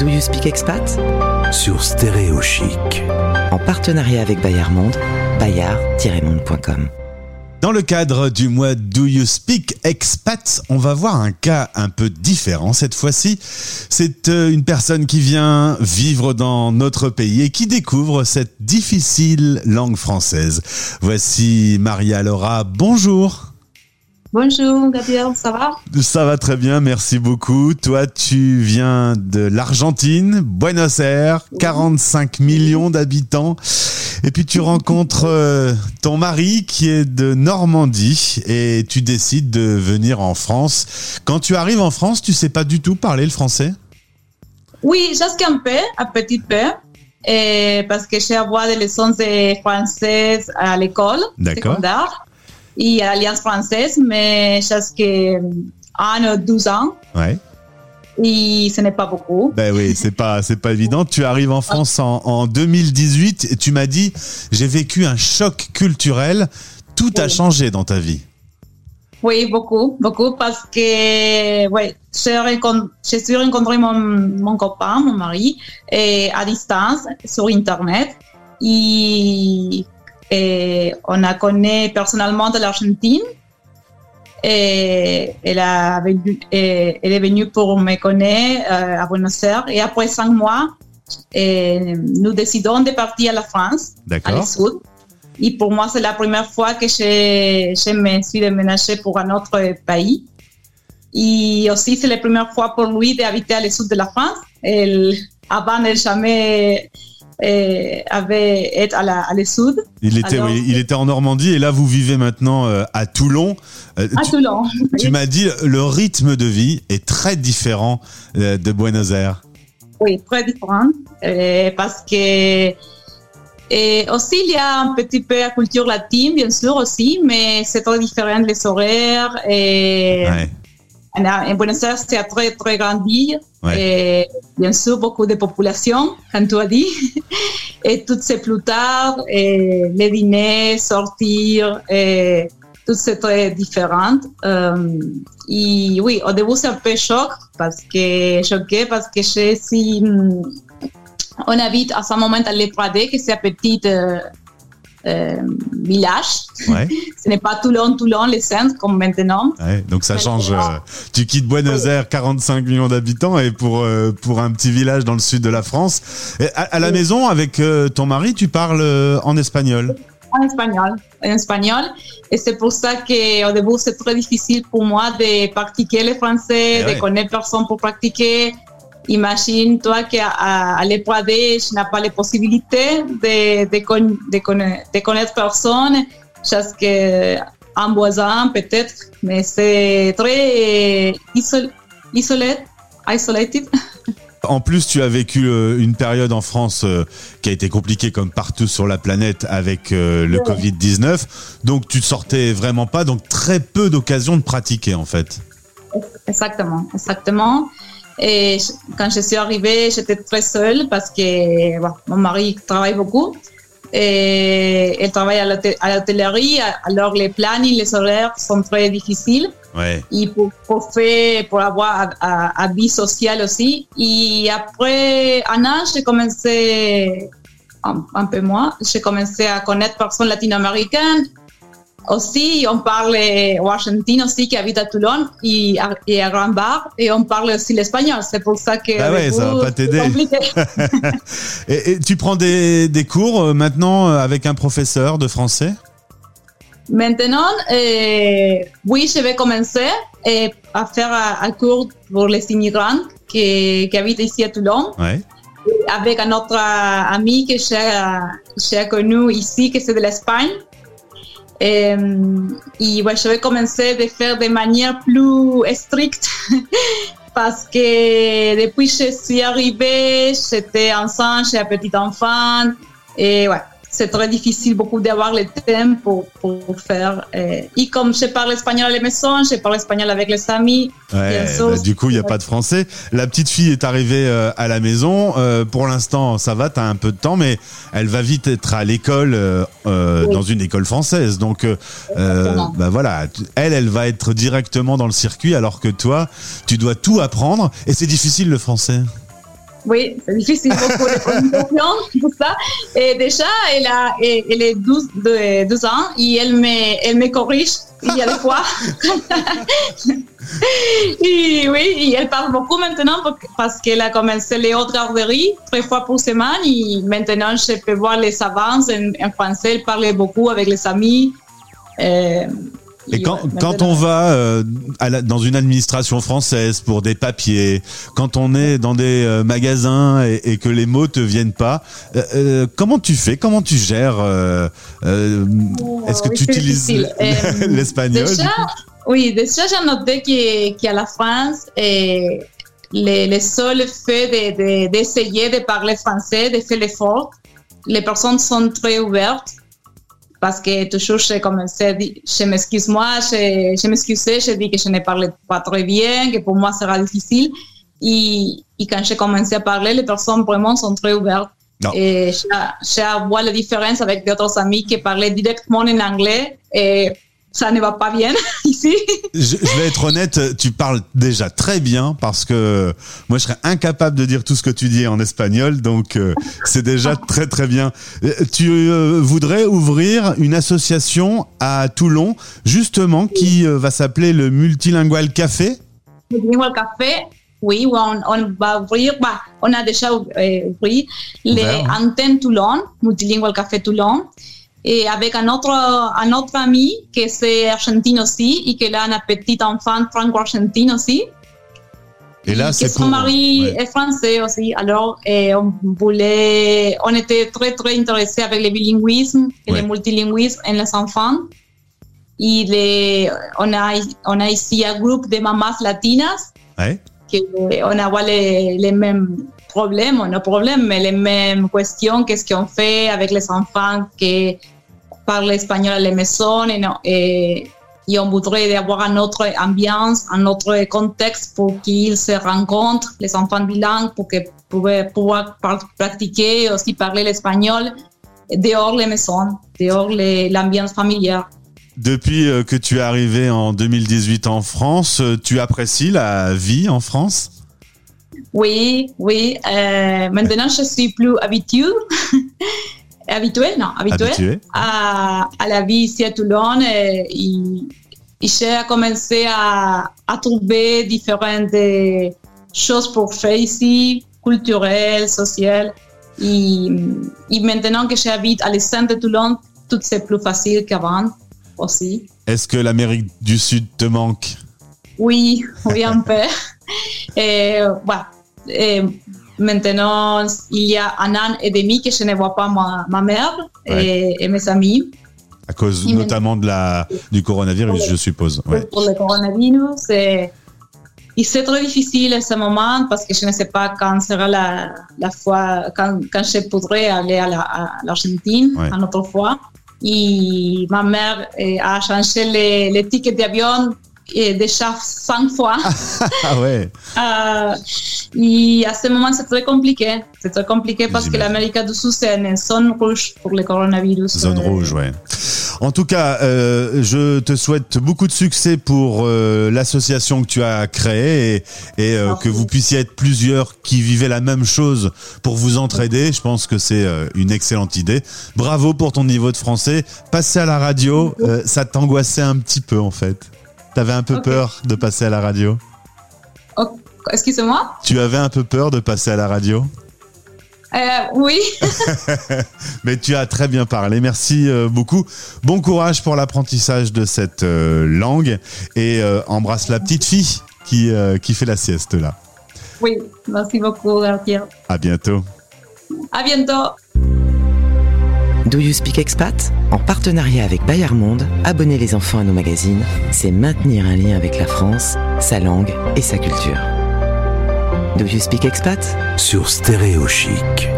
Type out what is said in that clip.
Do You Speak Expat? Sur Stéréo Chic. En partenariat avec Bayard Monde, bayard-monde.com. Dans le cadre du mois Do You Speak Expat, on va voir un cas un peu différent cette fois-ci. C'est euh, une personne qui vient vivre dans notre pays et qui découvre cette difficile langue française. Voici Maria Laura, bonjour. Bonjour Gabriel, ça va? Ça va très bien, merci beaucoup. Toi, tu viens de l'Argentine, Buenos Aires, 45 millions d'habitants. Et puis tu rencontres euh, ton mari qui est de Normandie et tu décides de venir en France. Quand tu arrives en France, tu sais pas du tout parler le français? Oui, juste un peu, un petit peu. Et parce que j'ai avoir des leçons de français à l'école secondaire et à l'Alliance française, mais jusqu'à un ou deux ans. Ouais. Et ce n'est pas beaucoup. Ben oui, c'est pas, c'est pas évident. Tu arrives en France en, en 2018 et tu m'as dit, j'ai vécu un choc culturel. Tout a changé dans ta vie. Oui, beaucoup, beaucoup, parce que ouais, j'ai rencontré, rencontré mon, mon copain, mon mari, et à distance sur Internet. Et et on a connu personnellement de l'Argentine. Et elle, a elle est venue pour me connaître euh, à Buenos Aires. Et après cinq mois, et nous décidons de partir à la France, à le sud. Et pour moi, c'est la première fois que je, je me suis déménagée pour un autre pays. Et aussi, c'est la première fois pour lui d'habiter à le sud de la France. Elle, avant, elle jamais et avait été à, la, à sud. Il était, il était en Normandie et là vous vivez maintenant euh, à Toulon. Euh, à Toulon. Tu m'as dit le rythme de vie est très différent euh, de Buenos Aires. Oui, très différent parce que et aussi il y a un petit peu la culture latine bien sûr aussi, mais c'est très différent les horaires et en Buenos Aires, c'est très, très grande ville. Et bien sûr, beaucoup de population, comme tu as dit. et tout c'est plus tard. Les dîners, sortir, et tout c'est très différent. Euh, et oui, au début, c'est un peu choc parce que, choqué parce que je si on habite à ce moment à l'Estrade, que c'est une petite euh, euh, village. Ce n'est pas Toulon, Toulon, les centres comme maintenant. donc ça change. Euh, tu quittes Buenos Aires, 45 millions d'habitants, et pour, euh, pour un petit village dans le sud de la France. à, la maison, avec ton mari, tu parles en espagnol En espagnol, en espagnol. Et c'est pour ça qu'au début, c'est très difficile pour moi de pratiquer le français, eh de connaître personne pour pratiquer. Imagine-toi qu'à à, l'épreuve, je n'ai pas les possibilités de, de, con, de, connaître, de connaître personne, parce que un voisin peut-être, mais c'est très isolé, isolé, isolated. En plus, tu as vécu euh, une période en France euh, qui a été compliquée comme partout sur la planète avec euh, le Covid-19. Donc, tu ne sortais vraiment pas. Donc, très peu d'occasions de pratiquer, en fait. Exactement, exactement. Et quand je suis arrivée, j'étais très seule parce que mon mari travaille beaucoup. Et il travaille à l'hôtellerie, alors les plannings, les horaires sont très difficiles. Ouais. Et pour, pour, faire, pour avoir un, vie sociale aussi. Et après un an, j'ai commencé, un, un, peu moins, j'ai commencé à connaître personnes latino-américaines aussi, on parle aux Argentines aussi qui habitent à Toulon et à, et à Grand Bar et on parle aussi l'espagnol. C'est pour ça que ah ouais, ça va pas t'aider. et, et, tu prends des, des cours euh, maintenant euh, avec un professeur de français? Maintenant, euh, oui, je vais commencer à faire un, cours pour les immigrants qui, qui habitent ici à Toulon. Ouais. Avec un autre ami que j'ai connu ici, qui c'est de l'Espagne. Et, ouais, je vais commencer à faire de manière plus stricte parce que depuis que je suis arrivée, j'étais enceinte, j'ai un petit enfant et ouais, c'est très difficile beaucoup d'avoir le temps pour, pour faire. Euh, et comme je parle espagnol à la maison, je parle espagnol avec les amis. Ouais, bah, du coup, il n'y a pas de français. La petite fille est arrivée euh, à la maison. Euh, pour l'instant, ça va, tu as un peu de temps, mais elle va vite être à l'école, dans une école française. Donc, bah voilà, elle, elle va être directement dans le circuit, alors que toi, tu dois tout apprendre. Et c'est difficile le français. Oui, c'est difficile beaucoup de prononciation, tout ça. Et déjà, elle a, elle est 12, 12 ans et elle me, elle me corrige il y a des fois. et oui, et elle parle beaucoup maintenant parce qu'elle a commencé les autres garderies trois fois pour semaine et maintenant je peux voir les avances en, en français. Elle parle beaucoup avec les amis. Euh, et quand, quand on va euh, à dans une administration française pour des papiers, quand on est dans des euh, magasins et, et, que les mots te viennent pas, euh, euh comment tu fais? Comment tu gères euh, Est-ce que tu utilises l'espagnol? Oui, déjà j'ai noté qu'à la France, et les, les seuls faits d'essayer de, de, de parler français, de faire l'effort, les personnes sont très ouvertes parce que toujours je commençais, je m'excuse moi, je, je m'excusais, je dis que je ne parlais pas très bien, que pour moi sera difficile. Et, et quand j'ai commencé à parler, les personnes vraiment sont très ouvertes. Non. Et je, vois la différence avec d'autres amis qui parlaient directement en anglais et ça ne va pas bien ici. Je, vais être honnête, tu parles déjà très bien parce que moi je serais incapable de dire tout ce que tu dis en espagnol, donc euh, c'est déjà très très bien. Euh, tu euh, voudrais ouvrir une association à Toulon, justement, qui va s'appeler le Multilingual Café? Multilingual Café, oui, on, on va ouvrir, bah, on a déjà ouvert les antennes Toulon, Multilingual Café Toulon et avec un autre, un autre ami qui est argentin aussi et a un petit enfant franco-argentin aussi. Et là, c'est son mari ouais. est français aussi. Alors, et on voulait, on était très très avec le bilinguisme et ouais. le multilinguisme en les enfants. Et les, on a on a ici un groupe de mamans latinas ouais. qui on a les, les mêmes problèmes, no problèmes, mais les mêmes questions. Qu'est-ce qu'on fait avec les enfants qui parlent espagnol à la maison et, no, et, on voudrait avoir une autre ambiance, un autre contexte pour qu'ils se rencontrent, les enfants bilingues, pour qu'ils puissent pouvoir pratiquer aussi parler l'espagnol dehors les maisons, dehors l'ambiance familiale. Depuis que tu es arrivé en 2018 en France, tu apprécies la vie en France? Oui, oui. Euh, maintenant, je suis plus habituée, habituée, non, habituée Habitué. à, à, la vie ici à Toulon. Et, et, et j'ai commencé à, à, trouver différentes choses pour faire ici, culturelles, sociales. Et, et maintenant que j'habite à l'centre de Toulon, tout c'est plus facile qu'avant aussi. Est-ce que l'Amérique du Sud te manque? Oui, oui, un peu. Et, voilà. Et maintenant, il y a un an et demi que je ne vois pas ma, ma mère ouais. et, et, mes amis. À cause et notamment de la, du coronavirus, je suppose. Ouais. Pour le coronavirus. Et, c'est très difficile à ce moment parce que je ne sais pas quand sera la, la fois, quand, quand je pourrai aller à l'Argentine, la, ouais. une autre fois. Et ma mère a changé les, les tickets d'avion et déjà cinq fois. ah ouais. Euh, et à ce moment, c'est très compliqué. C'est très compliqué parce que l'Amérique du Sud, c'est une zone rouge pour le coronavirus. Zone rouge, ouais. En tout cas, euh, je te souhaite beaucoup de succès pour euh, l'association que tu as créée et, et euh, que vous puissiez être plusieurs qui vivaient la même chose pour vous entraider. Je pense que c'est une excellente idée. Bravo pour ton niveau de français. Passer à la radio, ça t'angoissait un petit peu en fait. T'avais un peu okay. peur de passer à la radio oh, Excusez-moi Tu avais un peu peur de passer à la radio euh, Oui. Mais tu as très bien parlé. Merci euh, beaucoup. Bon courage pour l'apprentissage de cette euh, langue et euh, embrasse la petite fille qui, qui fait la sieste là. Oui, merci beaucoup, Gabriel. À bientôt. À bientôt. Do You Speak Expat? En partenariat avec Bayard Monde, abonner les enfants à nos magazines, c'est maintenir un lien avec la France, sa langue et sa culture. Do You Speak Expat? Sur Stéréo Chic.